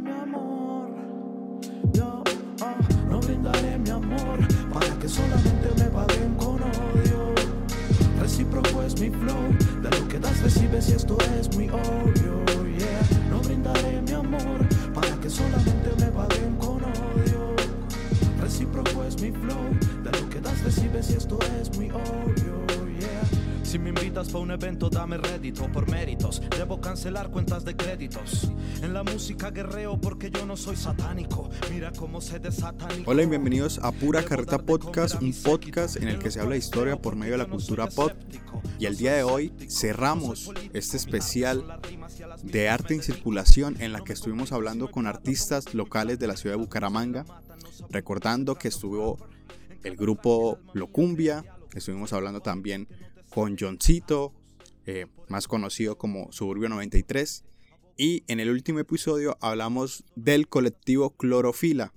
mi amor. Yo ah, no brindaré mi amor para que solamente me paguen con odio. Recíproco es mi flow, de lo que das recibes y esto es muy obvio. Yeah, no brindaré mi amor para que solamente me paguen con odio. Recíproco es mi flow, de lo que das recibes y esto es muy obvio. Si me invitas pa' un evento, dame rédito por méritos. Debo cancelar cuentas de créditos. En la música guerreo porque yo no soy satánico. Mira cómo se desatanico. Hola y bienvenidos a Pura Carreta Podcast, un podcast en el que se habla de historia por medio de la cultura pop. Y el día de hoy cerramos este especial de arte en circulación en la que estuvimos hablando con artistas locales de la ciudad de Bucaramanga, recordando que estuvo el grupo Locumbia, estuvimos hablando también con Johncito, eh, más conocido como Suburbio 93, y en el último episodio hablamos del colectivo Clorofila.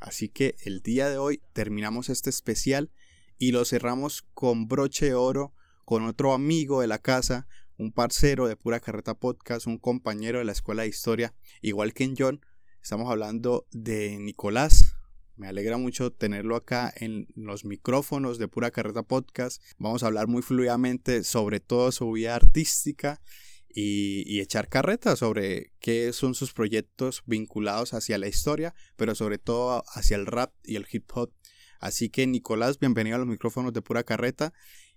Así que el día de hoy terminamos este especial y lo cerramos con broche de oro con otro amigo de la casa, un parcero de Pura Carreta Podcast, un compañero de la Escuela de Historia, igual que en John. Estamos hablando de Nicolás. Me alegra mucho tenerlo acá en los micrófonos de Pura Carreta Podcast. Vamos a hablar muy fluidamente sobre todo su vida artística y, y, echar carreta sobre qué son sus proyectos vinculados hacia la historia, pero sobre todo hacia el rap y el hip hop. Así que Nicolás, bienvenido a los micrófonos de Pura Carreta.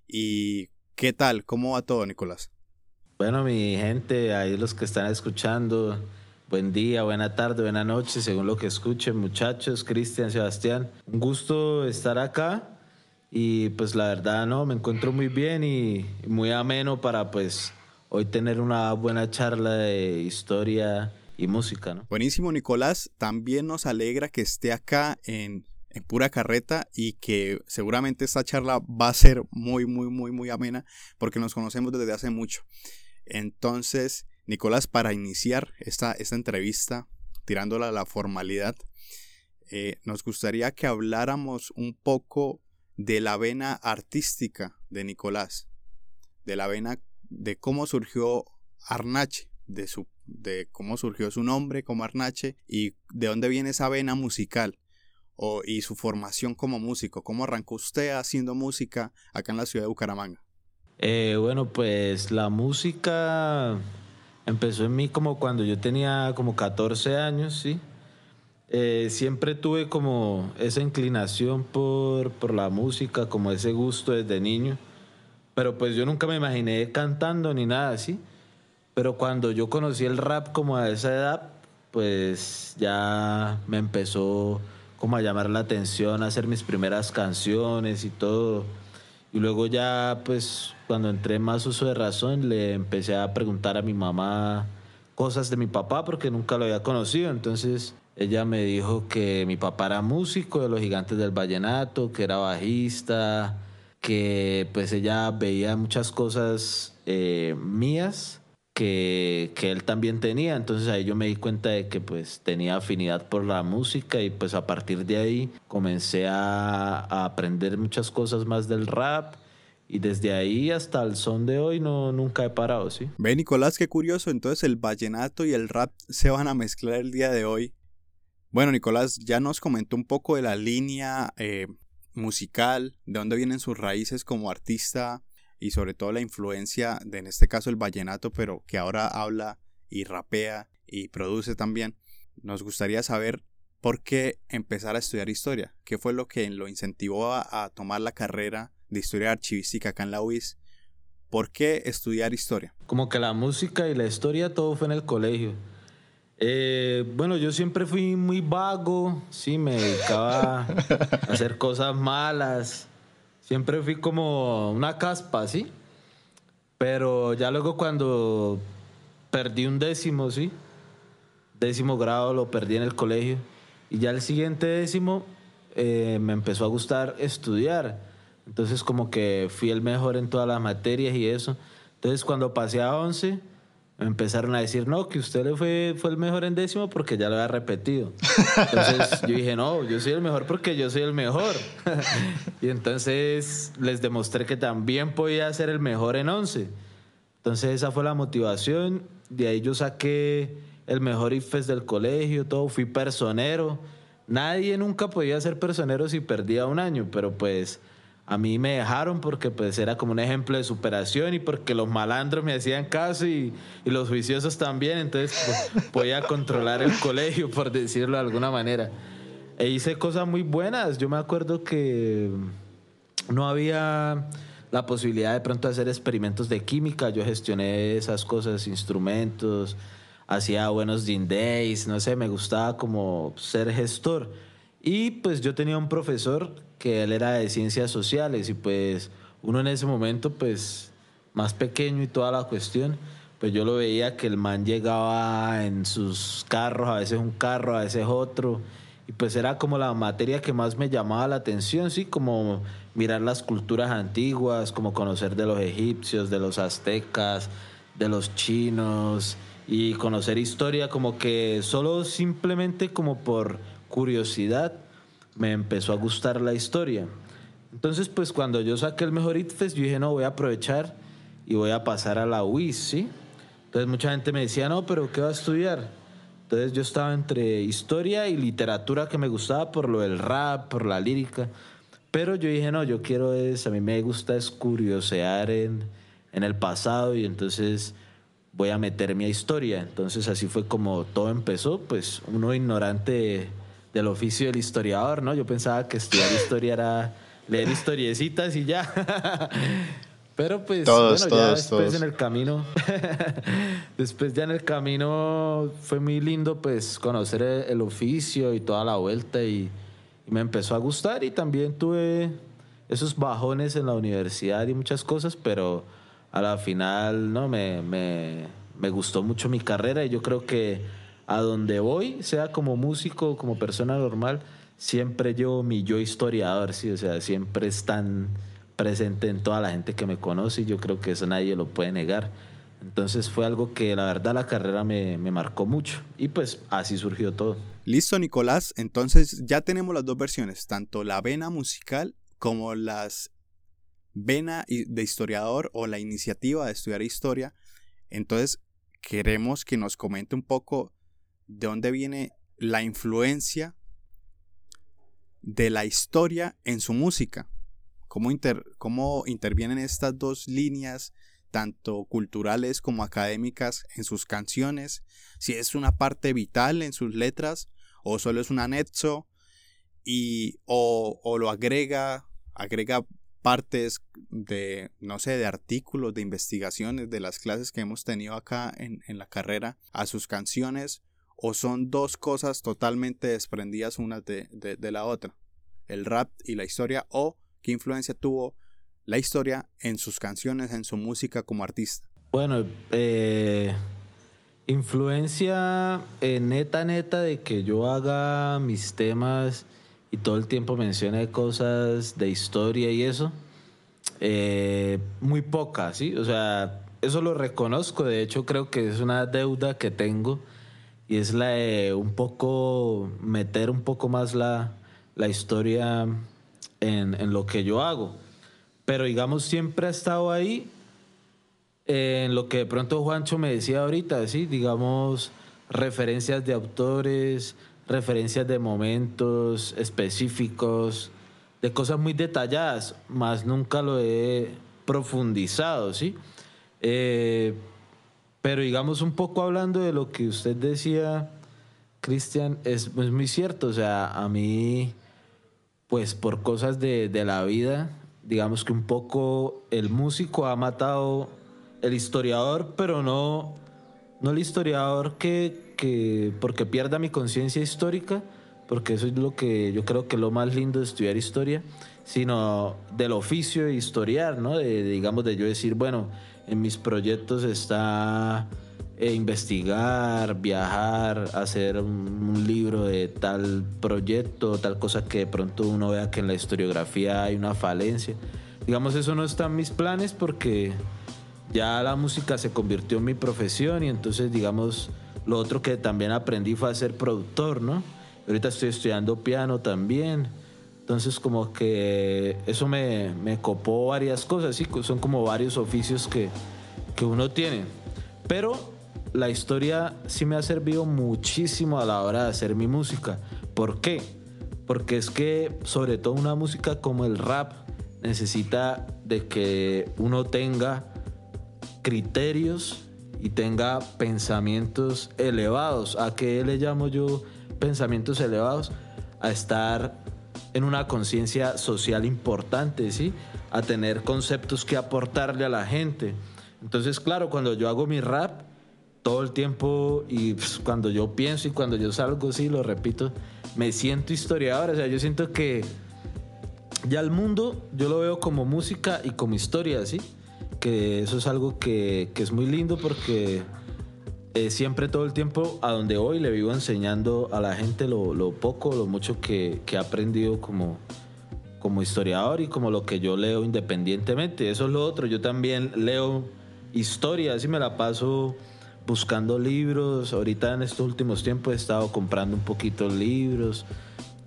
¿Y qué tal? ¿Cómo va todo, Nicolás? Bueno, mi gente, ahí los que están escuchando, buen día, buena tarde, buena noche, según lo que escuchen, muchachos, Cristian, Sebastián. Un gusto estar acá y pues la verdad, no, me encuentro muy bien y muy ameno para pues hoy tener una buena charla de historia y música, ¿no? Buenísimo, Nicolás. También nos alegra que esté acá en, en pura carreta y que seguramente esta charla va a ser muy, muy, muy, muy amena porque nos conocemos desde hace mucho. Entonces, Nicolás, para iniciar esta, esta entrevista, tirándola a la formalidad, eh, nos gustaría que habláramos un poco de la vena artística de Nicolás, de la vena de cómo surgió Arnache, de, su, de cómo surgió su nombre como Arnache y de dónde viene esa vena musical o, y su formación como músico, cómo arrancó usted haciendo música acá en la ciudad de Bucaramanga. Eh, bueno, pues la música empezó en mí como cuando yo tenía como 14 años, ¿sí? Eh, siempre tuve como esa inclinación por, por la música, como ese gusto desde niño, pero pues yo nunca me imaginé cantando ni nada así. Pero cuando yo conocí el rap como a esa edad, pues ya me empezó como a llamar la atención, a hacer mis primeras canciones y todo. Y luego ya, pues, cuando entré más uso de razón, le empecé a preguntar a mi mamá cosas de mi papá porque nunca lo había conocido. Entonces ella me dijo que mi papá era músico de los Gigantes del Vallenato, que era bajista, que pues ella veía muchas cosas eh, mías que, que, él también tenía. Entonces ahí yo me di cuenta de que pues tenía afinidad por la música y pues a partir de ahí comencé a, a aprender muchas cosas más del rap. Y desde ahí hasta el son de hoy no, nunca he parado, ¿sí? Ve, Nicolás, qué curioso. Entonces el vallenato y el rap se van a mezclar el día de hoy. Bueno, Nicolás ya nos comentó un poco de la línea eh, musical, de dónde vienen sus raíces como artista y sobre todo la influencia de en este caso el vallenato, pero que ahora habla y rapea y produce también. Nos gustaría saber por qué empezar a estudiar historia, qué fue lo que lo incentivó a, a tomar la carrera de historia archivística acá en la UIS. ¿Por qué estudiar historia? Como que la música y la historia todo fue en el colegio. Eh, bueno, yo siempre fui muy vago, sí, me dedicaba a hacer cosas malas. Siempre fui como una caspa, ¿sí? Pero ya luego cuando perdí un décimo, ¿sí? Décimo grado lo perdí en el colegio. Y ya el siguiente décimo eh, me empezó a gustar estudiar. Entonces como que fui el mejor en todas las materias y eso. Entonces cuando pasé a 11 me empezaron a decir, no, que usted le fue, fue el mejor en décimo porque ya lo había repetido. Entonces yo dije, no, yo soy el mejor porque yo soy el mejor. y entonces les demostré que también podía ser el mejor en once. Entonces esa fue la motivación. De ahí yo saqué el mejor IFES del colegio, todo, fui personero. Nadie nunca podía ser personero si perdía un año, pero pues a mí me dejaron porque pues era como un ejemplo de superación y porque los malandros me hacían caso y, los juiciosos también, entonces pues, podía controlar el colegio, por decirlo de alguna manera. E hice cosas muy buenas, yo me acuerdo que no había la posibilidad de pronto hacer experimentos de química, yo gestioné esas cosas, instrumentos, hacía buenos din days, no sé, me gustaba como ser gestor. Y pues yo tenía un profesor que él era de ciencias sociales y pues uno en ese momento pues más pequeño y toda la cuestión, pues yo lo veía que el man llegaba en sus carros, a veces un carro, a veces otro, y pues era como la materia que más me llamaba la atención, sí, como mirar las culturas antiguas, como conocer de los egipcios, de los aztecas, de los chinos, y conocer historia como que solo simplemente como por curiosidad me empezó a gustar la historia. Entonces pues cuando yo saqué el mejor ITFES yo dije no voy a aprovechar y voy a pasar a la UIS, ¿sí? Entonces mucha gente me decía no, pero ¿qué va a estudiar? Entonces yo estaba entre historia y literatura que me gustaba por lo del rap, por la lírica. Pero yo dije, no, yo quiero es, a mí me gusta es curiosear en, en el pasado y entonces voy a meterme a historia. Entonces así fue como todo empezó, pues uno ignorante del oficio del historiador, ¿no? Yo pensaba que estudiar historia era leer historiecitas y ya. Pero pues bueno, ya después en el camino, después ya en el camino fue muy lindo pues conocer el, oficio y toda la vuelta y, me empezó a gustar y también tuve esos bajones en la universidad y muchas cosas, pero a la final no me, me, me gustó mucho mi carrera y yo creo que a donde voy, sea como músico, como persona normal, siempre yo mi yo historiador, sí, o sea, siempre están presente en toda la gente que me conoce y yo creo que eso nadie lo puede negar. Entonces fue algo que la verdad la carrera me, me, marcó mucho y pues así surgió todo. Listo Nicolás, entonces ya tenemos las dos versiones, tanto la vena musical como las vena de historiador o la iniciativa de estudiar historia. Entonces, queremos que nos comente un poco de dónde viene la influencia de la historia en su música. Cómo, cómo intervienen estas dos líneas, tanto culturales como académicas, en sus canciones. Si es una parte vital en sus letras o solo es un anexo y o, o lo agrega, agrega partes de, no sé, de artículos, de investigaciones, de las clases que hemos tenido acá en, la carrera a sus canciones, o son dos cosas totalmente desprendidas una de, la otra, el rap y la historia, o qué influencia tuvo la historia en sus canciones, en su música como artista. Bueno, eh, influencia eh, neta, neta de que yo haga mis temas y todo el tiempo menciona cosas de historia y eso, eh, muy poca, ¿sí? O sea, eso lo reconozco, de hecho creo que es una deuda que tengo y es la de un poco meter un poco más la, la historia en, en, lo que yo hago. Pero digamos, siempre ha estado ahí en lo que de pronto Juancho me decía ahorita, ¿sí? Digamos, referencias de autores, referencias de momentos específicos, de cosas muy detalladas, más nunca lo he profundizado, ¿sí? Eh, pero digamos un poco hablando de lo que usted decía, Cristian, es, muy cierto, o sea, a mí, pues por cosas de, de la vida, digamos que un poco el músico ha matado el historiador, pero no, no el historiador que que porque pierda mi conciencia histórica, porque eso es lo que yo creo que es lo más lindo de estudiar historia, sino del oficio de historiar, ¿no? De, digamos, de yo decir, bueno, en mis proyectos está eh, investigar, viajar, hacer un, libro de tal proyecto, tal cosa que de pronto uno vea que en la historiografía hay una falencia. Digamos, eso no está en mis planes porque ya la música se convirtió en mi profesión y entonces, digamos, lo otro que también aprendí fue a ser productor, ¿no? Ahorita estoy estudiando piano también. Entonces como que eso me, me copó varias cosas, sí, son como varios oficios que, que uno tiene. Pero la historia sí me ha servido muchísimo a la hora de hacer mi música. ¿Por qué? Porque es que sobre todo una música como el rap necesita de que uno tenga criterios y tenga pensamientos elevados. ¿A qué le llamo yo pensamientos elevados? A estar en una conciencia social importante, ¿sí? A tener conceptos que aportarle a la gente. Entonces, claro, cuando yo hago mi rap, todo el tiempo y pues, cuando yo pienso y cuando yo salgo, sí, lo repito, me siento historiador. O sea, yo siento que ya el mundo yo lo veo como música y como historia, ¿sí? Que eso es algo que, que es muy lindo porque eh, siempre todo el tiempo a donde voy le vivo enseñando a la gente lo, poco, lo mucho que, que, he aprendido como, como historiador y como lo que yo leo independientemente. Eso es lo otro. Yo también leo historia, así me la paso buscando libros. Ahorita en estos últimos tiempos he estado comprando un poquito libros,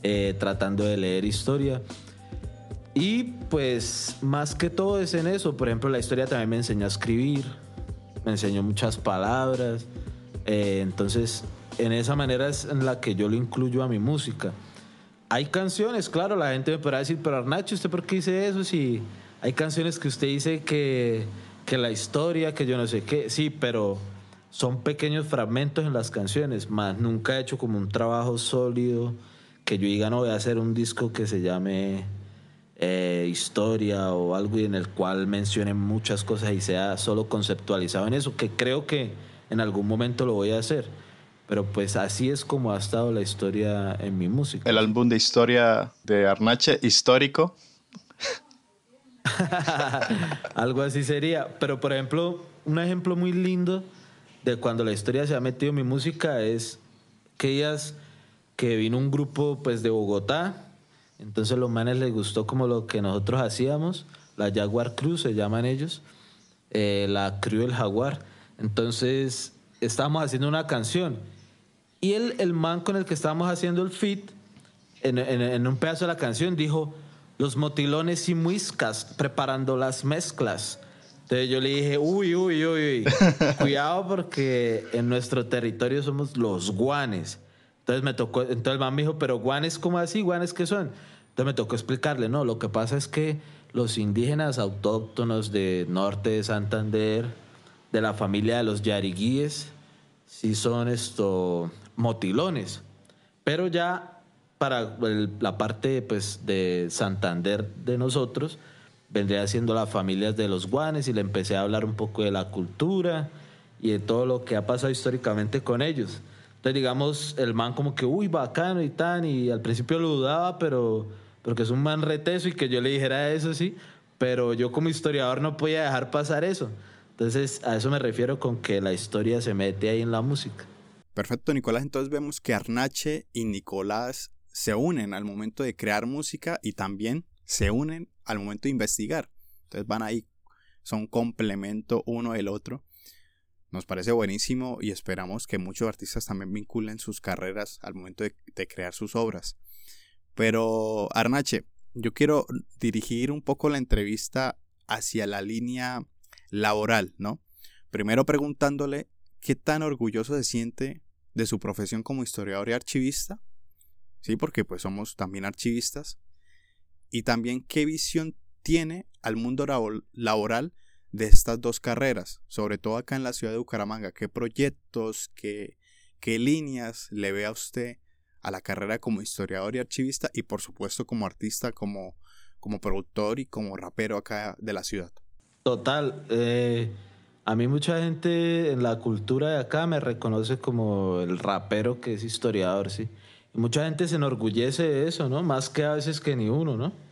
eh, tratando de leer historia. Y pues más que todo es en eso. Por ejemplo, la historia también me enseñó a escribir, me enseñó muchas palabras. Eh, entonces, en esa manera es en la que yo lo incluyo a mi música. Hay canciones, claro, la gente me podrá decir, pero Arnacho, ¿usted por qué dice eso? Si hay canciones que usted dice que, que la historia, que yo no sé qué. Sí, pero son pequeños fragmentos en las canciones, más nunca he hecho como un trabajo sólido que yo diga, no voy a hacer un disco que se llame eh, historia o algo en el cual mencione muchas cosas y sea solo conceptualizado en eso, que creo que en algún momento lo voy a hacer. Pero pues así es como ha estado la historia en mi música. El álbum de historia de Arnache, histórico. algo así sería. Pero por ejemplo, un ejemplo muy lindo de cuando la historia se ha metido en mi música es aquellas que vino un grupo pues de Bogotá entonces los manes les gustó como lo que nosotros hacíamos, la Jaguar Crew se llaman ellos, eh, la Crew del Jaguar. Entonces estábamos haciendo una canción y el, el man con el que estábamos haciendo el fit, en, en, un pedazo de la canción dijo, los motilones y muiscas preparando las mezclas. Entonces yo le dije, uy, uy, uy, uy, cuidado porque en nuestro territorio somos los guanes. Entonces me tocó, entonces el man me dijo, pero guanes, ¿cómo así? ¿Guanes qué son? Entonces me tocó explicarle, no, lo que pasa es que los indígenas autóctonos de norte de Santander, de la familia de los yariguíes, sí son esto motilones. Pero ya para la parte pues, de Santander de nosotros, vendría siendo las familias de los guanes y le empecé a hablar un poco de la cultura y de todo lo que ha pasado históricamente con ellos. Entonces, digamos, el man como que, uy, bacano y tan, y al principio lo dudaba, pero porque es un man reteso y que yo le dijera eso, sí, pero yo como historiador no podía dejar pasar eso. Entonces, a eso me refiero con que la historia se mete ahí en la música. Perfecto, Nicolás. Entonces vemos que Arnache y Nicolás se unen al momento de crear música y también se unen al momento de investigar. Entonces van ahí, son complemento uno del otro. Nos parece buenísimo y esperamos que muchos artistas también vinculen sus carreras al momento de, crear sus obras. Pero, Arnache, yo quiero dirigir un poco la entrevista hacia la línea laboral, ¿no? Primero preguntándole qué tan orgulloso se siente de su profesión como historiador y archivista, sí, porque pues somos también archivistas, y también qué visión tiene al mundo laboral de estas dos carreras, sobre todo acá en la ciudad de Bucaramanga? ¿Qué proyectos, qué, qué líneas le ve a usted a la carrera como historiador y archivista y por supuesto como artista, como, como productor y como rapero acá de la ciudad? Total. Eh, a mí mucha gente en la cultura de acá me reconoce como el rapero que es historiador, sí. Mucha gente se enorgullece de eso, ¿no? Más que a veces que ni uno, ¿no?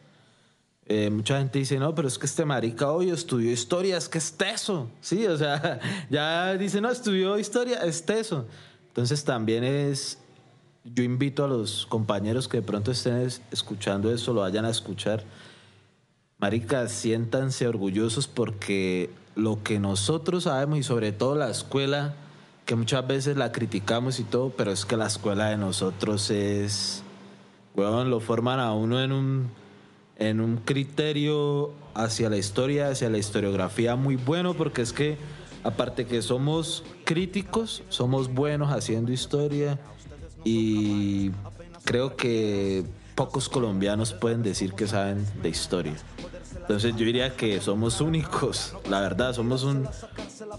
Eh, mucha gente dice, no, pero es que este marica hoy estudió historia, es que es teso. Sí, o sea, ya dice, no, estudió historia, es teso. Entonces también es, yo invito a los compañeros que de pronto estén escuchando eso, lo vayan a escuchar. Marica, siéntanse orgullosos porque lo que nosotros sabemos y sobre todo la escuela, que muchas veces la criticamos y todo, pero es que la escuela de nosotros es, bueno, lo forman a uno en un en un criterio hacia la historia, hacia la historiografía muy bueno, porque es que Aparte que somos críticos, somos buenos haciendo historia y creo que pocos colombianos pueden decir que saben de historia. Entonces yo diría que somos únicos, la verdad, somos un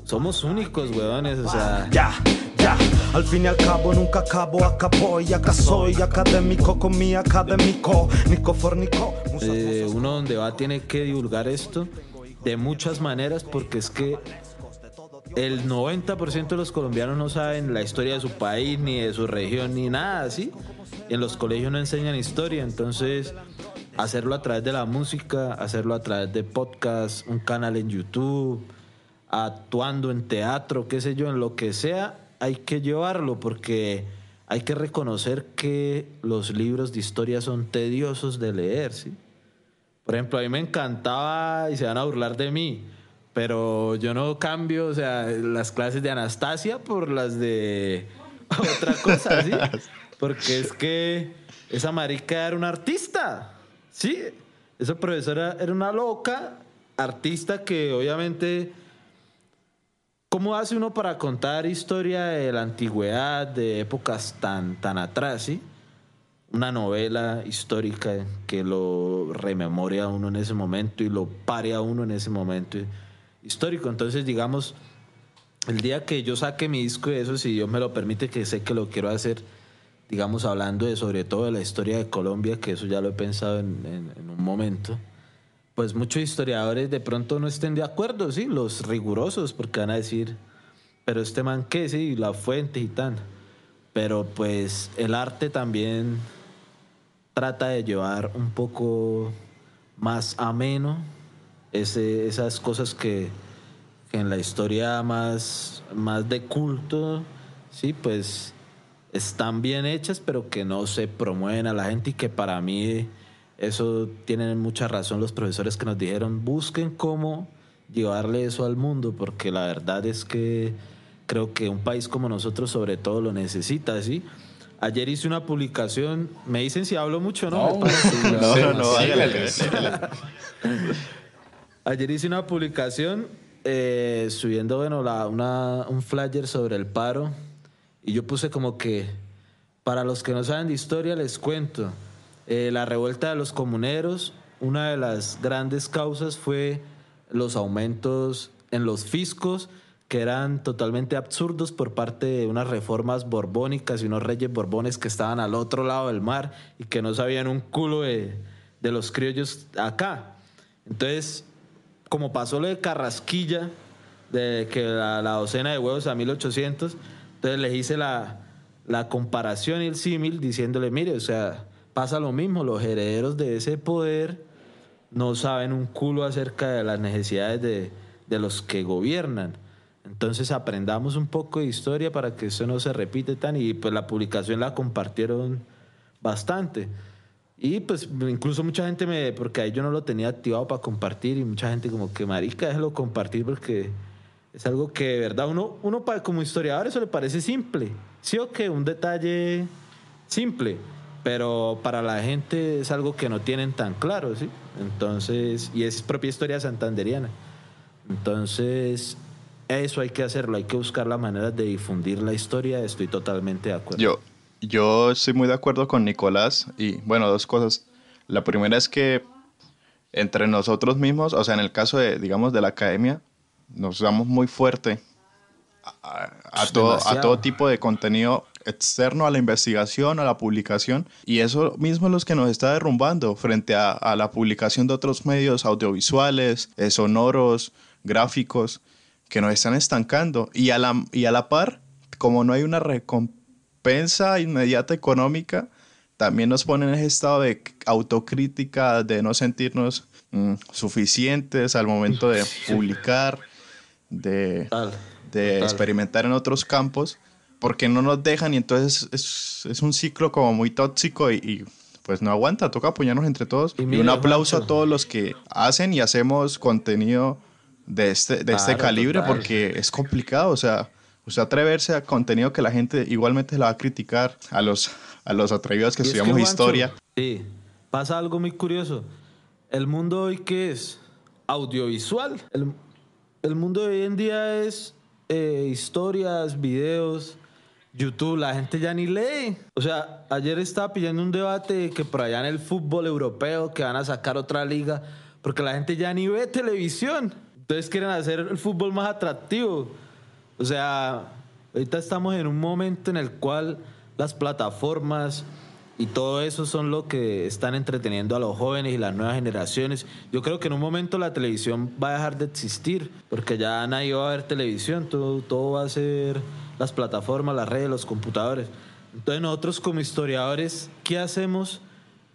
somos únicos, weones, o sea, Ya, ya, al fin y al cabo nunca acabo, acabó y acá soy académico con mi académico, Nico Fornico. Eh, uno donde va tiene que divulgar esto de muchas maneras porque es que el 90% de los colombianos no saben la historia de su país, ni de su región, ni nada así. En los colegios no enseñan historia, entonces hacerlo a través de la música, hacerlo a través de podcast, un canal en YouTube, actuando en teatro, qué sé yo, en lo que sea, hay que llevarlo porque hay que reconocer que los libros de historia son tediosos de leer, ¿sí? Por ejemplo, a mí me encantaba y se van a burlar de mí, pero yo no cambio, o sea, las clases de Anastasia por las de otra cosa, ¿sí? Porque es que esa marica era una artista, ¿sí? Esa profesora era una loca artista que obviamente... ¿Cómo hace uno para contar historia de la antigüedad, de épocas tan, tan atrás, ¿sí? Una novela histórica que lo rememore a uno en ese momento y lo pare a uno en ese momento histórico. Entonces, digamos, el día que yo saque mi disco de eso, si Dios me lo permite, que sé que lo quiero hacer, digamos, hablando de sobre todo de la historia de Colombia, que eso ya lo he pensado en, en- en un momento, pues muchos historiadores de pronto no estén de acuerdo, sí, los rigurosos, porque van a decir, pero este man qué, sí, la fuente y tan. Pero pues el arte también trata de llevar un poco más ameno ese, esas cosas que, en la historia más, más de culto, sí, pues están bien hechas, pero que no se promueven a la gente y que para mí eso tienen mucha razón los profesores que nos dijeron, busquen cómo llevarle eso al mundo, porque la verdad es que creo que un país como nosotros sobre todo lo necesita, ¿sí? Ayer hice una publicación, me dicen si hablo mucho, ¿no? No, no, no, sígale, hágale. Ayer hice una publicación eh, subiendo, bueno, la- una- un flyer sobre el paro y yo puse como que, para los que no saben de historia, les cuento, eh, la revuelta de los comuneros, una de las grandes causas fue los aumentos en los fiscos que eran totalmente absurdos por parte de unas reformas borbónicas y unos reyes borbones que estaban al otro lado del mar y que no sabían un culo de, de los criollos acá. Entonces, como pasó lo de Carrasquilla, de que la, docena de huevos a 1800, entonces les hice la, la comparación y el símil diciéndole, mire, o sea, pasa lo mismo, los herederos de ese poder no saben un culo acerca de las necesidades de, de los que gobiernan. Entonces aprendamos un poco de historia para que eso no se repite tan y pues la publicación la compartieron bastante. Y pues incluso mucha gente me, porque ahí yo no lo tenía activado para compartir y mucha gente como que marica, déjalo compartir porque es algo que de verdad uno, uno como historiador eso le parece simple. Sí o que un detalle simple, pero para la gente es algo que no tienen tan claro, ¿sí? Entonces, y es propia historia santanderiana. Entonces, eso hay que hacerlo, hay que buscar la manera de difundir la historia, estoy totalmente de acuerdo. Yo, yo estoy muy de acuerdo con Nicolás y bueno, dos cosas. La primera es que entre nosotros mismos, o sea, en el caso de, digamos, de la academia, nos damos muy fuerte a, todo, a todo tipo de contenido externo a la investigación, a la publicación, y eso mismo es lo que nos está derrumbando frente a, a la publicación de otros medios audiovisuales, eh, sonoros, gráficos, que nos están estancando. Y a la, y a la par, como no hay una recompensa inmediata económica, también nos ponen en ese estado de autocrítica, de no sentirnos mm, suficientes al momento de publicar, de, de experimentar en otros campos, porque no nos dejan y entonces es, es un ciclo como muy tóxico y, y, pues no aguanta, toca apoyarnos entre todos. Y un aplauso a todos los que hacen y hacemos contenido de este, de este Claro, calibre, total. porque es complicado, o sea, usted atreverse a contenido que la gente igualmente la va a criticar, a los, a los atrevidos que Y es estudiamos Juancho, historia. Sí, pasa algo muy curioso. El mundo hoy, ¿qué es? Audiovisual. El, el mundo de hoy en día es eh, historias, videos, YouTube, la gente ya ni lee. O sea, ayer estaba pidiendo un debate que por allá en el fútbol europeo que van a sacar otra liga, porque la gente ya ni ve televisión. Entonces quieren hacer el fútbol más atractivo. O sea, ahorita estamos en un momento en el cual las plataformas y todo eso son lo que están entreteniendo a los jóvenes y las nuevas generaciones. Yo creo que en un momento la televisión va a dejar de existir, porque ya nadie va a ver televisión, todo, todo va a ser las plataformas, las redes, los computadores. Entonces nosotros como historiadores, ¿qué hacemos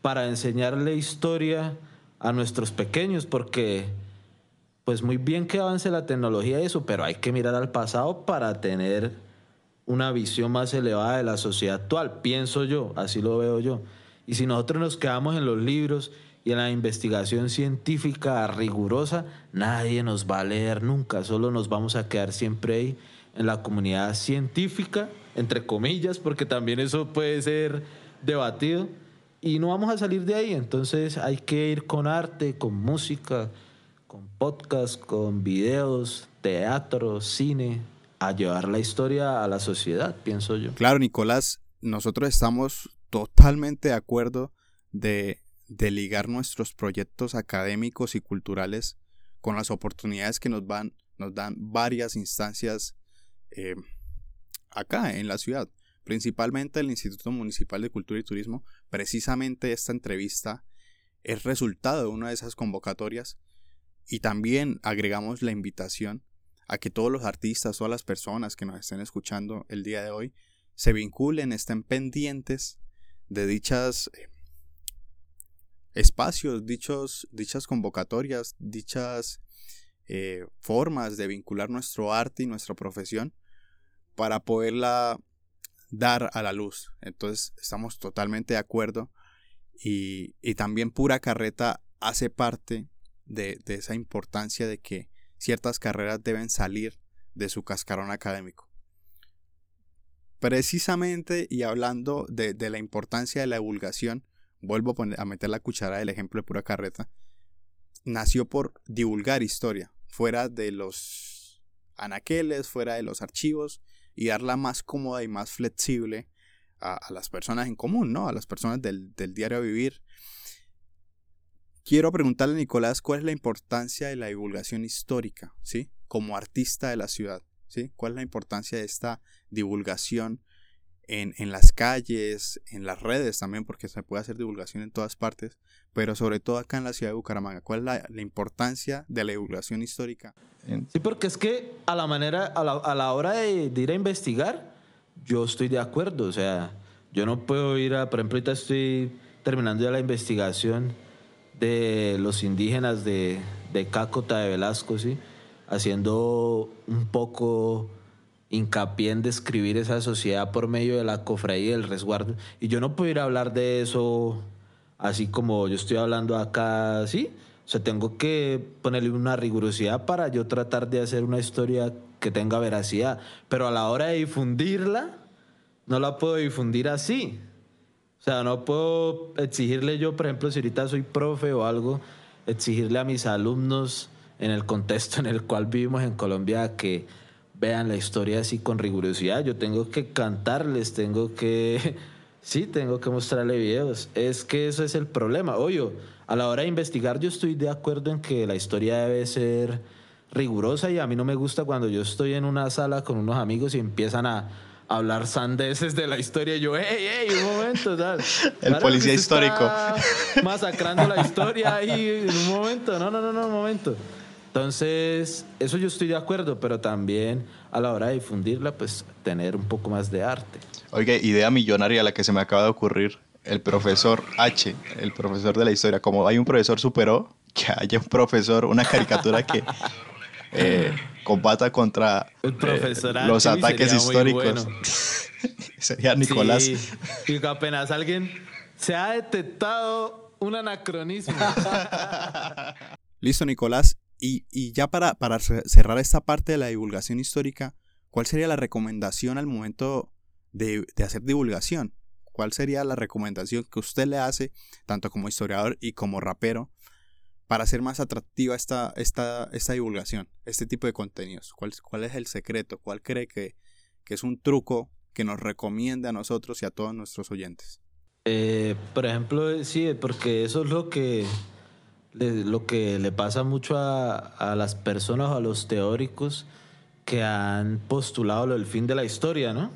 para enseñarle historia a nuestros pequeños? Porque pues muy bien que avance la tecnología y eso, pero hay que mirar al pasado para tener una visión más elevada de la sociedad actual, pienso yo, así lo veo yo. Y si nosotros nos quedamos en los libros y en la investigación científica rigurosa, nadie nos va a leer nunca, solo nos vamos a quedar siempre ahí en la comunidad científica, entre comillas, porque también eso puede ser debatido, y no vamos a salir de ahí. Entonces hay que ir con arte, con música, con podcast, con videos, teatro, cine, a llevar la historia a la sociedad, pienso yo. Claro, Nicolás, nosotros estamos totalmente de acuerdo de, de ligar nuestros proyectos académicos y culturales con las oportunidades que nos, van, nos dan varias instancias eh, acá en la ciudad, principalmente el Instituto Municipal de Cultura y Turismo. Precisamente esta entrevista es resultado de una de esas convocatorias y también agregamos la invitación a que todos los artistas, todas las personas que nos estén escuchando el día de hoy se vinculen, estén pendientes de dichas eh, espacios, dichos, dichas convocatorias, dichas eh, formas de vincular nuestro arte y nuestra profesión para poderla dar a la luz. Entonces estamos totalmente de acuerdo y, también Pura Carreta hace parte de, de, esa importancia de que ciertas carreras deben salir de su cascarón académico. Precisamente y hablando de, de la importancia de la divulgación, vuelvo a, a meter la cuchara del ejemplo de Pura Carreta, nació por divulgar historia, fuera de los anaqueles, fuera de los archivos y darla más cómoda y más flexible a, las personas en común, ¿no? A las personas del, del diario vivir. Quiero preguntarle a Nicolás cuál es la importancia de la divulgación histórica, ¿sí? Como artista de la ciudad, ¿sí? ¿Cuál es la importancia de esta divulgación en, en, las calles, en las redes también, porque se puede hacer divulgación en todas partes, pero sobre todo acá en la ciudad de Bucaramanga. ¿Cuál es la, importancia de la divulgación histórica? Sí, porque es que a la manera, a la, a la hora de, ir a investigar, yo estoy de acuerdo. O sea, yo no puedo ir a, por ejemplo, ahorita estoy terminando ya la investigación de los indígenas de, de Cácota de Velasco, ¿sí? haciendo un poco hincapié en describir esa sociedad por medio de la cofradía y del resguardo. Y yo no puedo ir a hablar de eso así como yo estoy hablando acá, ¿sí? O sea, tengo que ponerle una rigurosidad para yo tratar de hacer una historia que tenga veracidad. Pero a la hora de difundirla, no la puedo difundir así. O sea, no puedo exigirle yo, por ejemplo, si ahorita soy profe o algo, exigirle a mis alumnos en el contexto en el cual vivimos en Colombia que vean la historia así con rigurosidad. Yo tengo que cantarles, tengo que, sí, tengo que mostrarle videos. Es que eso es el problema. Oye, a la hora de investigar yo estoy de acuerdo en que la historia debe ser rigurosa y a mí no me gusta cuando yo estoy en una sala con unos amigos y empiezan a hablar sandeces de la historia. Y yo, hey, hey, un momento, tal. El policía histórico. Masacrando la historia ahí un momento. No, no, no, no, un momento. Entonces, eso yo estoy de acuerdo, pero también a la hora de difundirla, pues tener un poco más de arte. Oiga, idea millonaria la que se me acaba de ocurrir. El profesor H, el profesor de la historia. Como hay un profesor superó, que haya un profesor, una caricatura que eh, combata contra eh, los ataques históricos. sería Nicolás. Sí, y que apenas alguien se ha detectado un anacronismo. Listo, Nicolás. Y, ya para, para, cerrar esta parte de la divulgación histórica, ¿cuál sería la recomendación al momento de, hacer divulgación? ¿Cuál sería la recomendación que usted le hace, tanto como historiador y como rapero, para hacer más atractiva esta, esta, esta divulgación, este tipo de contenidos? ¿Cuál, cuál es el secreto? ¿Cuál cree que, que, es un truco que nos recomienda a nosotros y a todos nuestros oyentes? Eh, por ejemplo, sí, porque eso es lo que lo que le pasa mucho a, a las personas, a los teóricos que han postulado lo del fin de la historia, ¿no?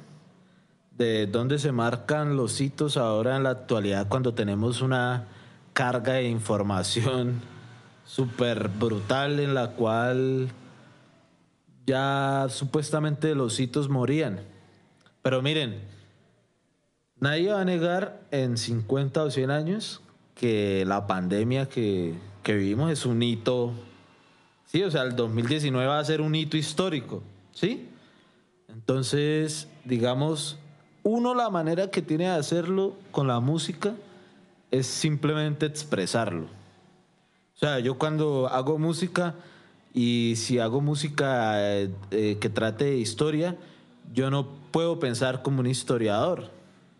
De dónde se marcan los hitos ahora en la actualidad cuando tenemos una carga de información súper brutal en la cual ya supuestamente los hitos morían. Pero miren, nadie va a negar en 50 o 100 años que la pandemia que, que vivimos es un hito, sí, o sea, el 2019 va a ser un hito histórico, ¿sí? Entonces, digamos, uno la manera que tiene de hacerlo con la música es simplemente expresarlo. O sea, yo cuando hago música y si hago música eh, eh, que trate de historia, yo no puedo pensar como un historiador.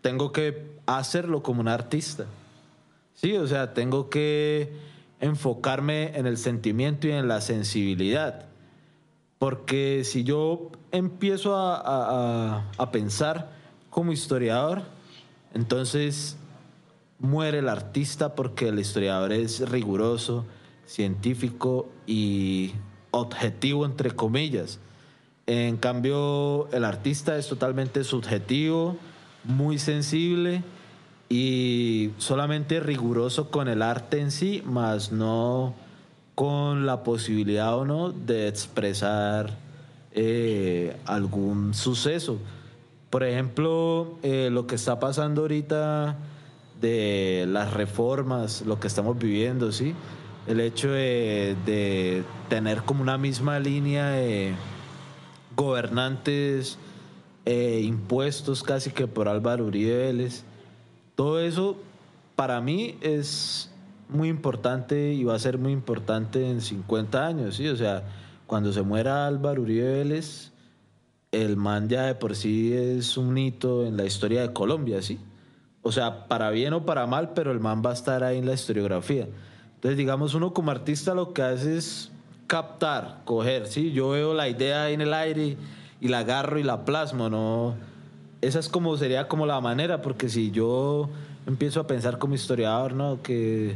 Tengo que hacerlo como un artista. Sí, o sea, tengo que enfocarme en el sentimiento y en la sensibilidad. Porque si yo empiezo a, a pensar como historiador, entonces muere el artista porque el historiador es riguroso, científico y objetivo, entre comillas. En cambio, el artista es totalmente subjetivo, muy sensible y solamente riguroso con el arte en sí, más no con la posibilidad o no de expresar eh, algún suceso. Por ejemplo, eh, lo que está pasando ahorita de las reformas, lo que estamos viviendo, ¿sí? El hecho de, tener como una misma línea de gobernantes eh, impuestos casi que por Álvaro Uribe Vélez. Todo eso para mí es muy importante y va a ser muy importante en 50 años, ¿sí? O sea, cuando se muera Álvaro Uribe Vélez, el man ya de por sí es un hito en la historia de Colombia, ¿sí? O sea, para bien o para mal, pero el man va a estar ahí en la historiografía. Entonces, digamos, uno como artista lo que hace es captar, coger, ¿sí? Yo veo la idea en el aire y la agarro y la plasmo, ¿no? Esa es como, sería como la manera, porque si yo empiezo a pensar como historiador, ¿no? Que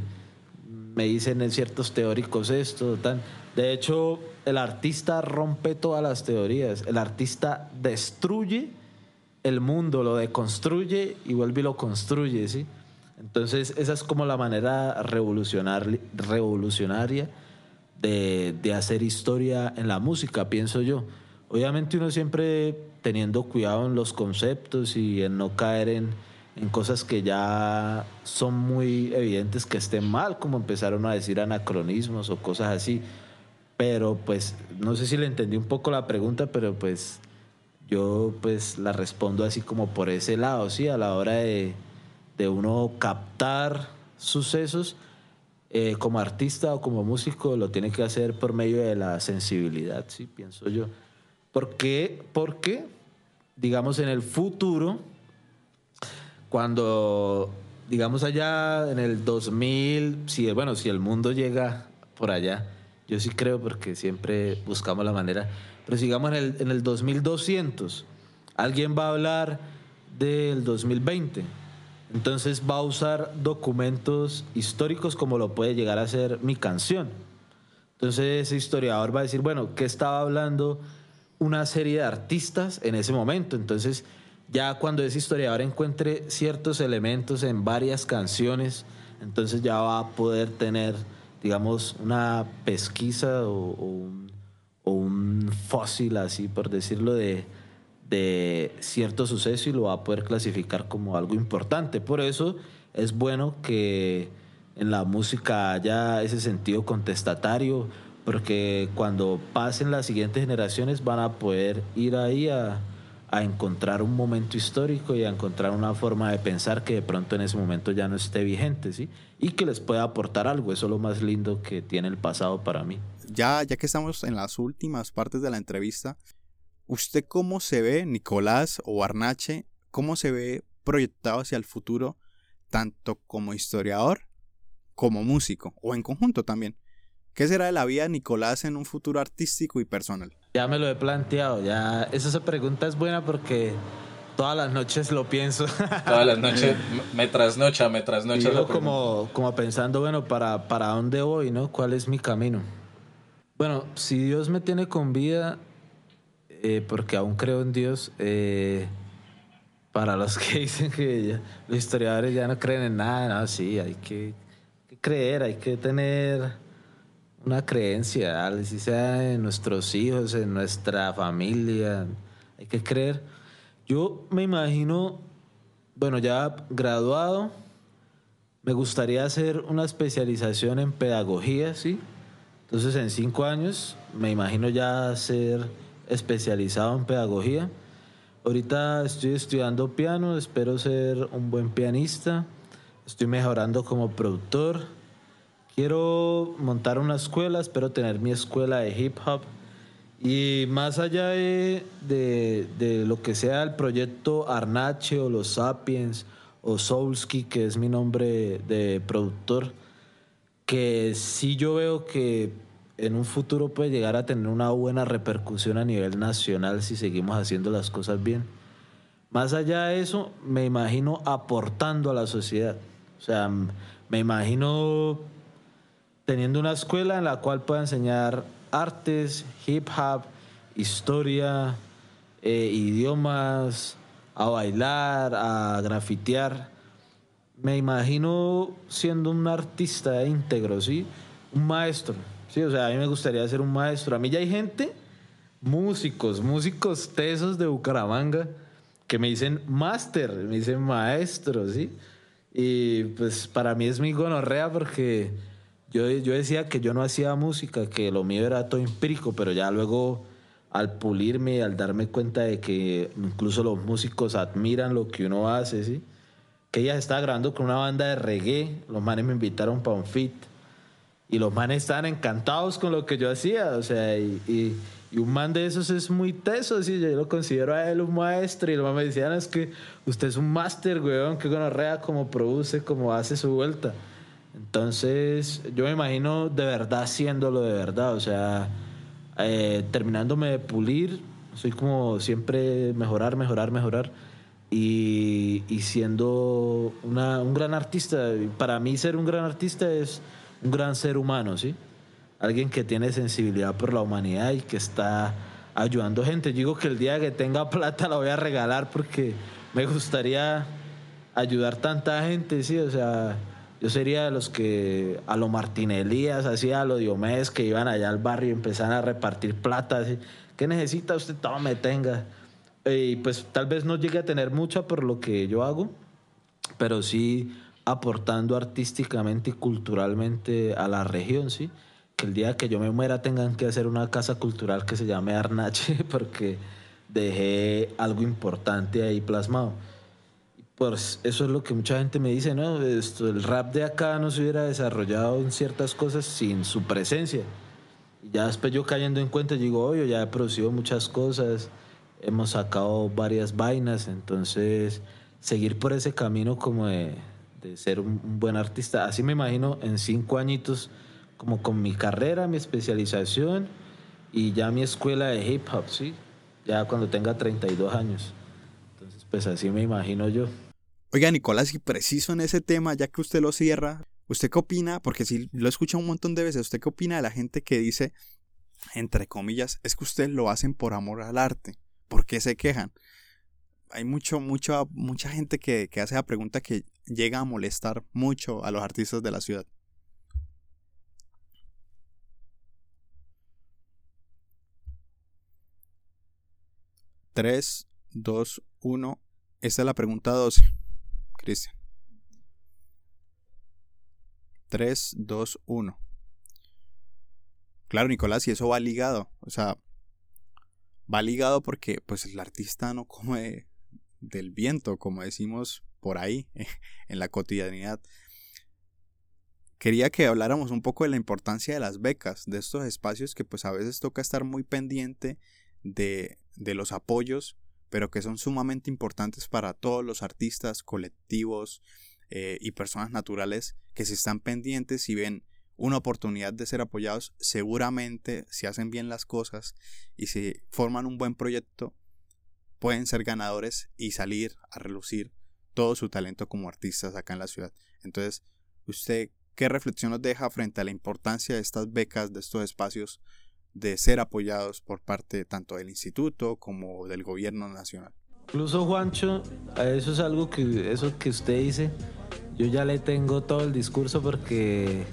me dicen en ciertos teóricos esto, tan... De hecho, el artista rompe todas las teorías. El artista destruye el mundo, lo deconstruye y vuelve y lo construye, ¿sí? Entonces, esa es como la manera revolucionar, revolucionaria de, de, hacer historia en la música, pienso yo. Obviamente uno siempre teniendo cuidado en los conceptos y en no caer en, en cosas que ya son muy evidentes que estén mal, como empezaron a decir anacronismos o cosas así. Pero pues no sé si le entendí un poco la pregunta, pero pues yo pues la respondo así como por ese lado, ¿sí? A la hora de, de uno captar sucesos, eh, como artista o como músico, lo tiene que hacer por medio de la sensibilidad, ¿sí? Pienso yo. ¿Por qué? Porque, digamos, en el futuro, cuando, digamos, allá en el 2000, si, bueno, si el mundo llega por allá, yo sí creo porque siempre buscamos la manera pero sigamos en el, en el 2200, alguien va a hablar del 2020. Entonces va a usar documentos históricos como lo puede llegar a ser mi canción. Entonces ese historiador va a decir, bueno, ¿qué estaba hablando una serie de artistas en ese momento? Entonces ya cuando ese historiador encuentre ciertos elementos en varias canciones, entonces ya va a poder tener, digamos, una pesquisa o, o un fósil, así por decirlo, de, de cierto suceso y lo va a poder clasificar como algo importante. Por eso es bueno que en la música haya ese sentido contestatario, porque cuando pasen las siguientes generaciones van a poder ir ahí a, a encontrar un momento histórico y a encontrar una forma de pensar que de pronto en ese momento ya no esté vigente, ¿sí? Y que les pueda aportar algo. Eso es lo más lindo que tiene el pasado para mí ya, ya que estamos en las últimas partes de la entrevista, ¿usted cómo se ve, Nicolás o Arnache, cómo se ve proyectado hacia el futuro, tanto como historiador como músico, o en conjunto también? ¿Qué será de la vida de Nicolás en un futuro artístico y personal? Ya me lo he planteado, ya esa pregunta es buena porque todas las noches lo pienso. Todas las noches me trasnocha, me trasnocha. Vivo como, como pensando, bueno, para, para dónde voy, ¿no? ¿Cuál es mi camino? Bueno, si Dios me tiene con vida, eh, porque aún creo en Dios, eh, para los que dicen que los historiadores ya no creen en nada, no, sí, hay que, creer, hay que tener una creencia, si sea en nuestros hijos, en nuestra familia, hay que creer. Yo me imagino, bueno, ya graduado, me gustaría hacer una especialización en pedagogía, ¿sí? Entonces en cinco años me imagino ya ser especializado en pedagogía. Ahorita estoy estudiando piano, espero ser un buen pianista. Estoy mejorando como productor. Quiero montar una escuela, espero tener mi escuela de hip hop. Y más allá de, de, lo que sea el proyecto Arnache o Los Sapiens o Soulsky, que es mi nombre de productor, que sí yo veo que en un futuro puede llegar a tener una buena repercusión a nivel nacional si seguimos haciendo las cosas bien. Más allá de eso, me imagino aportando a la sociedad. O sea, me imagino teniendo una escuela en la cual pueda enseñar artes, hip hop, historia, eh, idiomas, a bailar, a grafitear. Me imagino siendo un artista íntegro, ¿sí? Un maestro. Sí, o sea, a mí me gustaría ser un maestro. A mí ya hay gente, músicos, músicos tesos de Bucaramanga, que me dicen máster, me dicen maestro, ¿sí? Y pues para mí es mi gonorrea porque yo, yo decía que yo no hacía música, que lo mío era todo empírico, pero ya luego al pulirme, al darme cuenta de que incluso los músicos admiran lo que uno hace, ¿sí? Que ella estaba grabando con una banda de reggae, los manes me invitaron para un fit y los manes estaban encantados con lo que yo hacía, o sea, y, un man de esos es muy teso, así, yo lo considero a él un maestro, y los manes me decían, es que usted es un máster, weón, que gonorrea como produce, como hace su vuelta. Entonces, yo me imagino de verdad haciéndolo de verdad, o sea, eh, terminándome de pulir, soy como siempre mejorar, mejorar, mejorar. Y, y siendo una, un gran artista, para mí ser un gran artista es un gran ser humano, ¿sí? Alguien que tiene sensibilidad por la humanidad y que está ayudando gente. Digo que el día que tenga plata la voy a regalar porque me gustaría ayudar tanta gente, sí, o sea, yo sería de los que a lo Martinelías, así a lo Diomedes, que iban allá al barrio y empezaban a repartir plata, ¿qué necesita usted? Todo me tenga. Y pues tal vez no llegue a tener mucha por lo que yo hago, pero sí aportando artísticamente y culturalmente a la región, ¿sí? Que el día que yo me muera tengan que hacer una casa cultural que se llame Arnache porque dejé algo importante ahí plasmado. Pues eso es lo que mucha gente me dice, ¿no? Esto, el rap de acá no se hubiera desarrollado en ciertas cosas sin su presencia. Ya después yo cayendo en cuenta, digo, oye, ya he producido muchas cosas, hemos sacado varias vainas, entonces seguir por ese camino como de, ser un, buen artista. Así me imagino en cinco añitos, como con mi carrera, mi especialización y ya mi escuela de hip hop, ¿sí? Ya cuando tenga 32 años. Entonces, pues así me imagino yo. Oiga, Nicolás, y preciso en ese tema, ya que usted lo cierra, ¿usted qué opina? Porque si lo escucha un montón de veces, ¿usted qué opina de la gente que dice, entre comillas, es que ustedes lo hacen por amor al arte? ¿Por qué se quejan? hay mucho, mucho, mucha gente que, hace la pregunta que llega a molestar mucho a los artistas de la ciudad. Tres, dos, uno. Esta es la pregunta 12. Cristian. 3, 2, 1. Claro, Nicolás, y eso va ligado. O sea, va ligado porque pues el artista no come del viento, como decimos por ahí en la cotidianidad. Quería que habláramos un poco de la importancia de las becas, de estos espacios que pues a veces toca estar muy pendiente de, de los apoyos, pero que son sumamente importantes para todos los artistas, colectivos eh, y personas naturales que se están pendientes y ven una oportunidad de ser apoyados, seguramente si hacen bien las cosas y si forman un buen proyecto, pueden ser ganadores y salir a relucir todo su talento como artistas acá en la ciudad. Entonces, ¿usted qué reflexión nos deja frente a la importancia de estas becas, de estos espacios, de ser apoyados por parte tanto del instituto como del gobierno nacional? Incluso Juancho, eso es algo que eso que usted dice, yo ya le tengo todo el discurso porque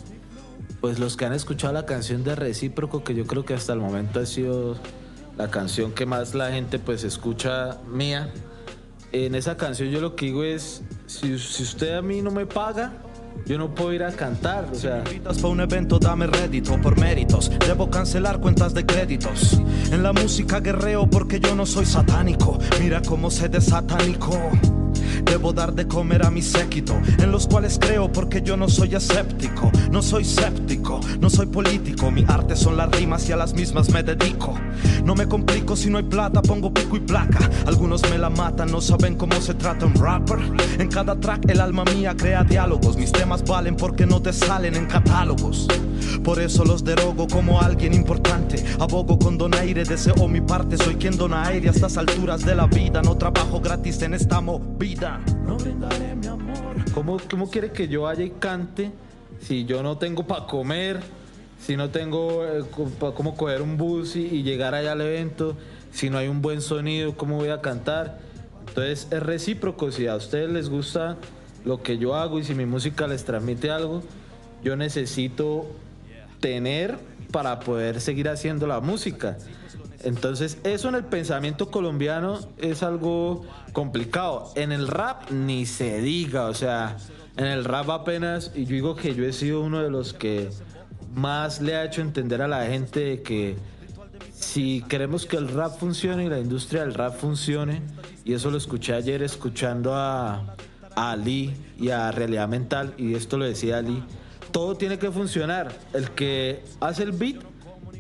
pues los que han escuchado la canción de Recíproco, que yo creo que hasta el momento ha sido la canción que más la gente pues escucha mía, en esa canción yo lo que digo es, si, usted a mí no me paga, yo no puedo ir a cantar, o sea. Si pa' un evento, dame rédito por méritos. Debo cancelar cuentas de créditos. En la música guerreo porque yo no soy satánico. Mira cómo se desatánico. Debo dar de comer a mi séquito, en los cuales creo porque yo no soy escéptico, no soy séptico, no soy político, mi arte son las rimas y a las mismas me dedico. No me complico si no hay plata, pongo pico y placa. Algunos me la matan, no saben cómo se trata un rapper. En cada track el alma mía crea diálogos, mis temas valen porque no te salen en catálogos. Por eso los derogo como alguien importante. Abogo con donaire, deseo mi parte. Soy quien dona aire a estas alturas de la vida. No trabajo gratis en esta movida. No brindaré mi amor. ¿Cómo, ¿Cómo quiere que yo vaya y cante si yo no tengo para comer? Si no tengo eh, cómo coger un bus y, y llegar allá al evento, si no hay un buen sonido, ¿cómo voy a cantar? Entonces es recíproco, si a ustedes les gusta lo que yo hago y si mi música les transmite algo, yo necesito tener para poder seguir haciendo la música. Entonces, eso en el pensamiento colombiano es algo complicado. En el rap ni se diga, o sea, en el rap apenas, y yo digo que yo he sido uno de los que más le ha hecho entender a la gente que si queremos que el rap funcione y la industria del rap funcione, y eso lo escuché ayer escuchando a, a Ali y a Realidad Mental, y esto lo decía Ali, todo tiene que funcionar. El que hace el beat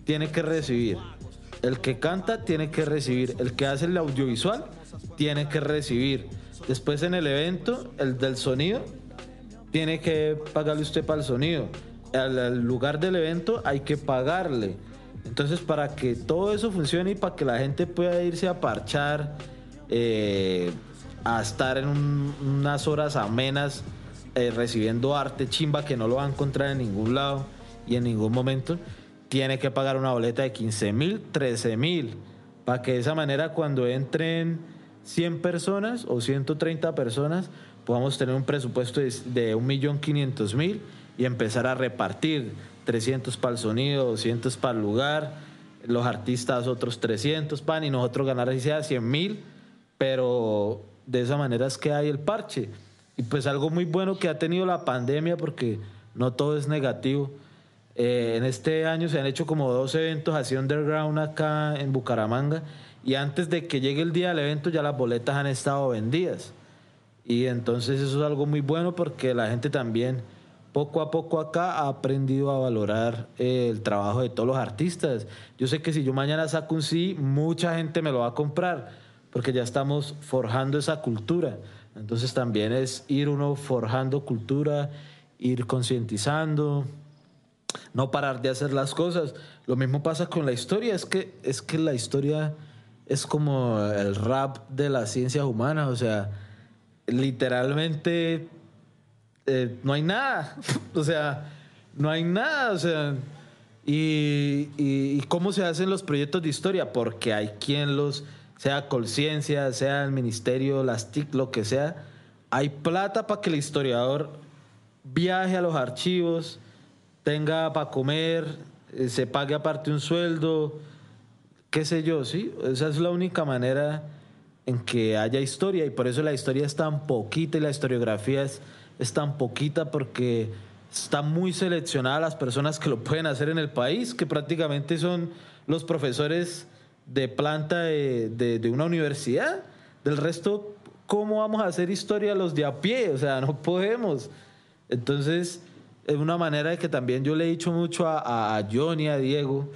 tiene que recibir. El que canta tiene que recibir. El que hace el audiovisual tiene que recibir. Después en el evento, el del sonido, tiene que pagarle usted para el sonido. Al, lugar del evento hay que pagarle. Entonces, para que todo eso funcione y para que la gente pueda irse a parchar, eh, a estar en un- unas horas amenas eh, recibiendo arte chimba que no lo va a encontrar en ningún lado y en ningún momento, tiene que pagar una boleta de 15 mil, 13 mil, para que de esa manera cuando entren 100 personas o 130 personas, podamos tener un presupuesto de, de 1.500.000 y empezar a repartir 300 para el sonido, 200 para el lugar, los artistas otros 300 pan y nosotros ganar así sea 100 mil, pero de esa manera es que hay el parche. Y pues algo muy bueno que ha tenido la pandemia, porque no todo es negativo. Eh, en este año se han hecho como dos eventos así underground acá en Bucaramanga y antes de que llegue el día del evento ya las boletas han estado vendidas. Y entonces eso es algo muy bueno porque la gente también poco a poco acá ha aprendido a valorar eh, el trabajo de todos los artistas. Yo sé que si yo mañana saco un sí, mucha gente me lo va a comprar porque ya estamos forjando esa cultura. Entonces también es ir uno forjando cultura, ir concientizando, no parar de hacer las cosas. Lo mismo pasa con la historia, es que, es que la historia es como el rap de las ciencias humanas, o sea, literalmente eh, no hay nada, o sea, no hay nada, o sea, y, y- cómo se hacen los proyectos de historia, porque hay quien los, sea Colciencia, sea el ministerio, las TIC, lo que sea, hay plata para que el historiador viaje a los archivos, tenga para comer, eh, se pague aparte un sueldo, qué sé yo, ¿sí? Esa es la única manera en que haya historia y por eso la historia es tan poquita y la historiografía es, es tan poquita porque está muy seleccionada las personas que lo pueden hacer en el país, que prácticamente son los profesores de planta de, de- de una universidad. Del resto, ¿cómo vamos a hacer historia los de a pie? O sea, no podemos. Entonces, es una manera de que también yo le he dicho mucho a, a Johnny, a Diego,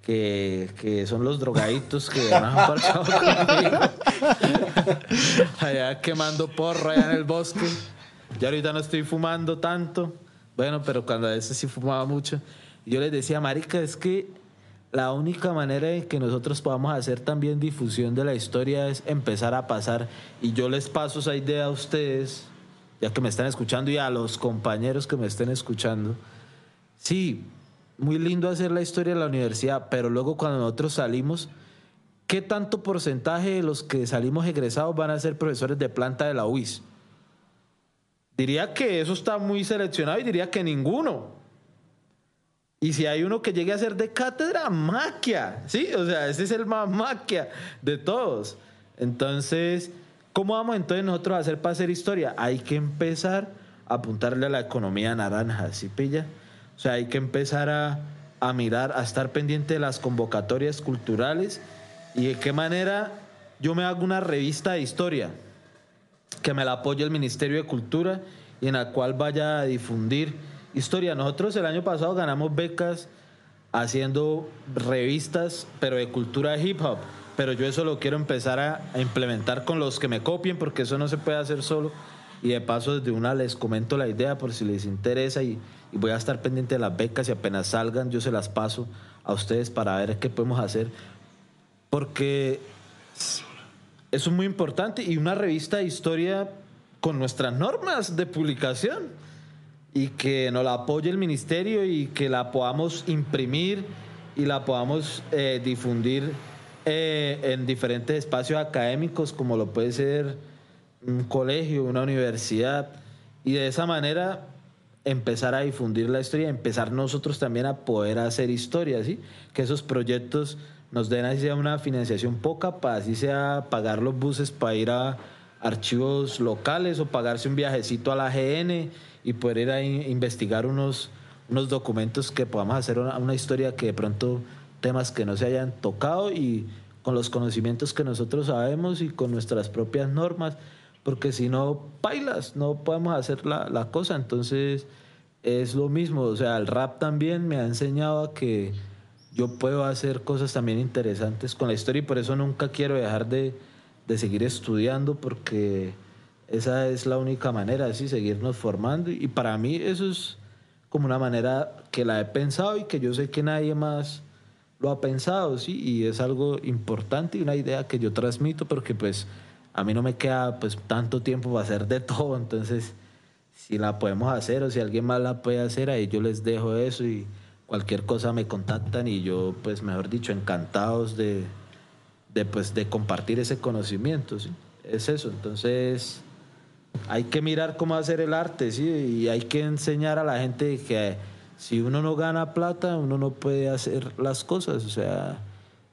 que, que son los drogaditos que han parchado conmigo. allá quemando porro allá en el bosque. Ya ahorita no estoy fumando tanto, Bueno, pero cuando a veces sí fumaba mucho, yo les decía, marica, es que la única manera en que nosotros podamos hacer también difusión de la historia es empezar a pasar. Y yo les paso esa idea a ustedes, ya que me están escuchando, y a los compañeros que me estén escuchando. Sí, muy lindo hacer la historia de la universidad, pero luego cuando nosotros salimos, ¿qué tanto porcentaje de los que salimos egresados van a ser profesores de planta de la UIS? Diría que eso está muy seleccionado y diría que ninguno. Y si hay uno que llegue a ser de cátedra, maquia, ¿sí? O sea, ese es el más maquia de todos. Entonces, ¿cómo vamos entonces nosotros a hacer para hacer historia? Hay que empezar a apuntarle a la economía naranja, ¿sí pilla? O sea, hay que empezar a, a mirar, a estar pendiente de las convocatorias culturales y de qué manera yo me hago una revista de historia que me la apoye el Ministerio de Cultura y en la cual vaya a difundir historia. Nosotros el año pasado ganamos becas haciendo revistas, pero de cultura hip hop. Pero yo eso lo quiero empezar a, implementar con los que me copien, porque eso no se puede hacer solo. Y de paso, desde una les comento la idea por si les interesa y, voy a estar pendiente de las becas y apenas salgan, yo se las paso a ustedes para ver qué podemos hacer. Porque eso es muy importante y una revista de historia con nuestras normas de publicación y que nos la apoye el ministerio y que la podamos imprimir y la podamos eh, difundir eh, en diferentes espacios académicos como lo puede ser un colegio, una universidad y de esa manera empezar a difundir la historia, empezar nosotros también a poder hacer historia, ¿sí? que esos proyectos nos den así sea una financiación poca para así sea pagar los buses para ir a archivos locales o pagarse un viajecito a la GN y poder ir a investigar unos, unos documentos que podamos hacer una, una historia que de pronto temas que no se hayan tocado y con los conocimientos que nosotros sabemos y con nuestras propias normas, porque si no, bailas, no podemos hacer la, la cosa. Entonces es lo mismo, o sea, el rap también me ha enseñado a que yo puedo hacer cosas también interesantes con la historia y por eso nunca quiero dejar de, de seguir estudiando porque esa es la única manera, así, seguirnos formando y para mí eso es como una manera que la he pensado y que yo sé que nadie más lo ha pensado, sí, y es algo importante y una idea que yo transmito porque pues a mí no me queda pues tanto tiempo para hacer de todo, entonces si la podemos hacer o si alguien más la puede hacer, ahí yo les dejo eso y cualquier cosa me contactan y yo, pues mejor dicho, encantados de, de, pues, de compartir ese conocimiento, ¿sí? Es eso, entonces hay que mirar cómo hacer el arte, ¿sí? Y hay que enseñar a la gente que si uno no gana plata, uno no puede hacer las cosas, o sea,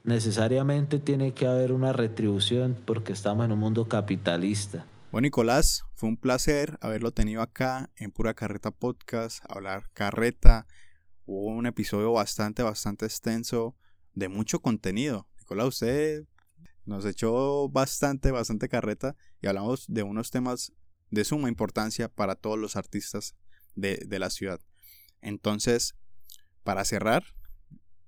necesariamente tiene que haber una retribución porque estamos en un mundo capitalista. Bueno, Nicolás, fue un placer haberlo tenido acá en Pura Carreta Podcast, hablar carreta, hubo un episodio bastante, bastante extenso de mucho contenido. Nicolás, usted nos echó bastante, bastante carreta y hablamos de unos temas de suma importancia para todos los artistas de, de la ciudad. Entonces, para cerrar,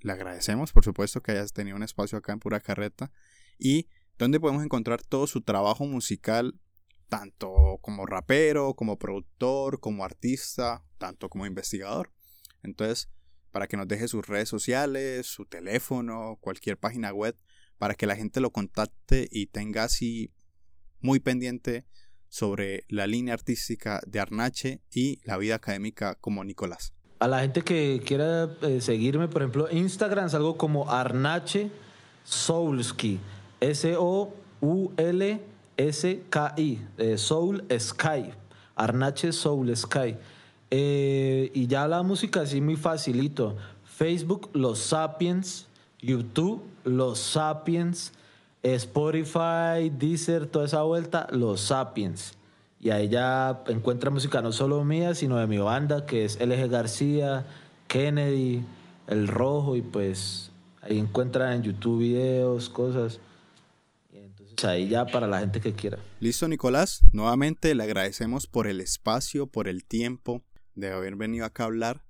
le agradecemos, por supuesto, que hayas tenido un espacio acá en Pura Carreta y donde podemos encontrar todo su trabajo musical, tanto como rapero, como productor, como artista, tanto como investigador. Entonces, para que nos deje sus redes sociales, su teléfono, cualquier página web, para que la gente lo contacte y tenga así muy pendiente sobre la línea artística de Arnache y la vida académica como Nicolás. A la gente que quiera eh, seguirme, por ejemplo, Instagram es algo como Arnache Soulsky, S-O-U-L-S-K-I, eh, Soul Sky, Arnache Soul Sky. Eh, y ya la música así muy facilito. Facebook, Los Sapiens. YouTube, Los Sapiens. Spotify, Deezer, toda esa vuelta, Los Sapiens. Y ahí ya encuentra música no solo mía, sino de mi banda, que es LG García, Kennedy, El Rojo, y pues ahí encuentra en YouTube videos, cosas. Y entonces ahí ya para la gente que quiera. Listo, Nicolás. Nuevamente le agradecemos por el espacio, por el tiempo de haber venido acá a hablar.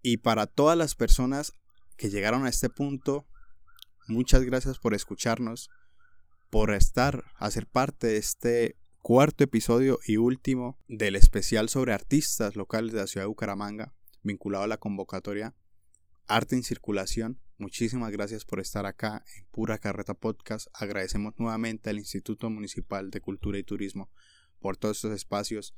Y para todas las personas que llegaron a este punto, muchas gracias por escucharnos, por estar, a ser parte de este cuarto episodio y último del especial sobre artistas locales de la ciudad de Bucaramanga, vinculado a la convocatoria Arte en Circulación. Muchísimas gracias por estar acá en Pura Carreta Podcast. Agradecemos nuevamente al Instituto Municipal de Cultura y Turismo por todos estos espacios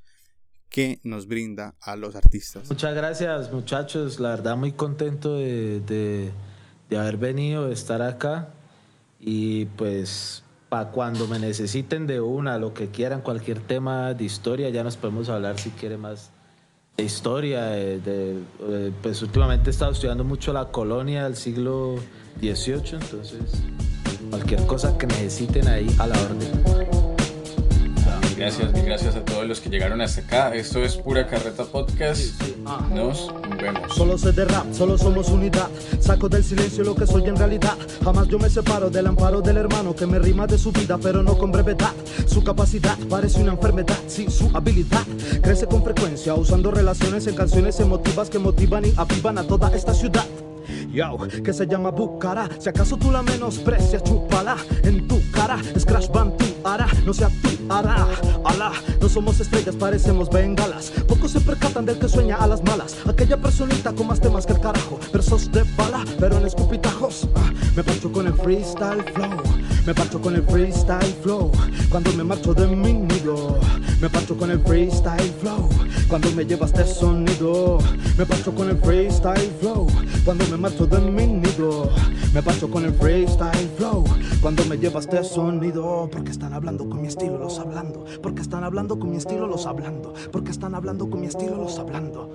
que nos brinda a los artistas. Muchas gracias muchachos, la verdad muy contento de, haber venido, de estar acá y pues para cuando me necesiten de una, lo que quieran, cualquier tema de historia, ya nos podemos hablar si quiere más de historia. De, pues últimamente he estado estudiando mucho la colonia del siglo XVIII, entonces cualquier cosa que necesiten ahí a la orden. Gracias, mil gracias a todos los que llegaron hasta acá. Esto es Pura Carreta Podcast. Nos vemos. Solo sé de rap, solo somos unidad. Saco del silencio lo que soy en realidad. Jamás yo me separo del amparo del hermano que me rima de su vida, pero no con brevedad. Su capacidad parece una enfermedad, sí, su habilidad crece con frecuencia, usando relaciones en canciones emotivas que motivan y avivan a toda esta ciudad. Yo, que se llama Bucara. Si acaso tú la menosprecias, chúpala en tu Scratch Band tu hará, no tu hará. Alá, no somos estrellas, parecemos bengalas. Pocos se percatan del que sueña a las malas. Aquella personita con más temas que el carajo. Versos de bala, pero en escupitajos. Ah, me parcho con el freestyle flow. Me parcho con el freestyle flow. Cuando me marcho de mi nido. Me parcho con el freestyle flow. Cuando me llevas este sonido. Me parcho con el freestyle flow. Cuando me marcho de mi nido. Me paso con el freestyle flow. Cuando me llevas este sonido. Porque están hablando con mi estilo, los hablando. Porque están hablando con mi estilo, los hablando. Porque están hablando con mi estilo, los hablando.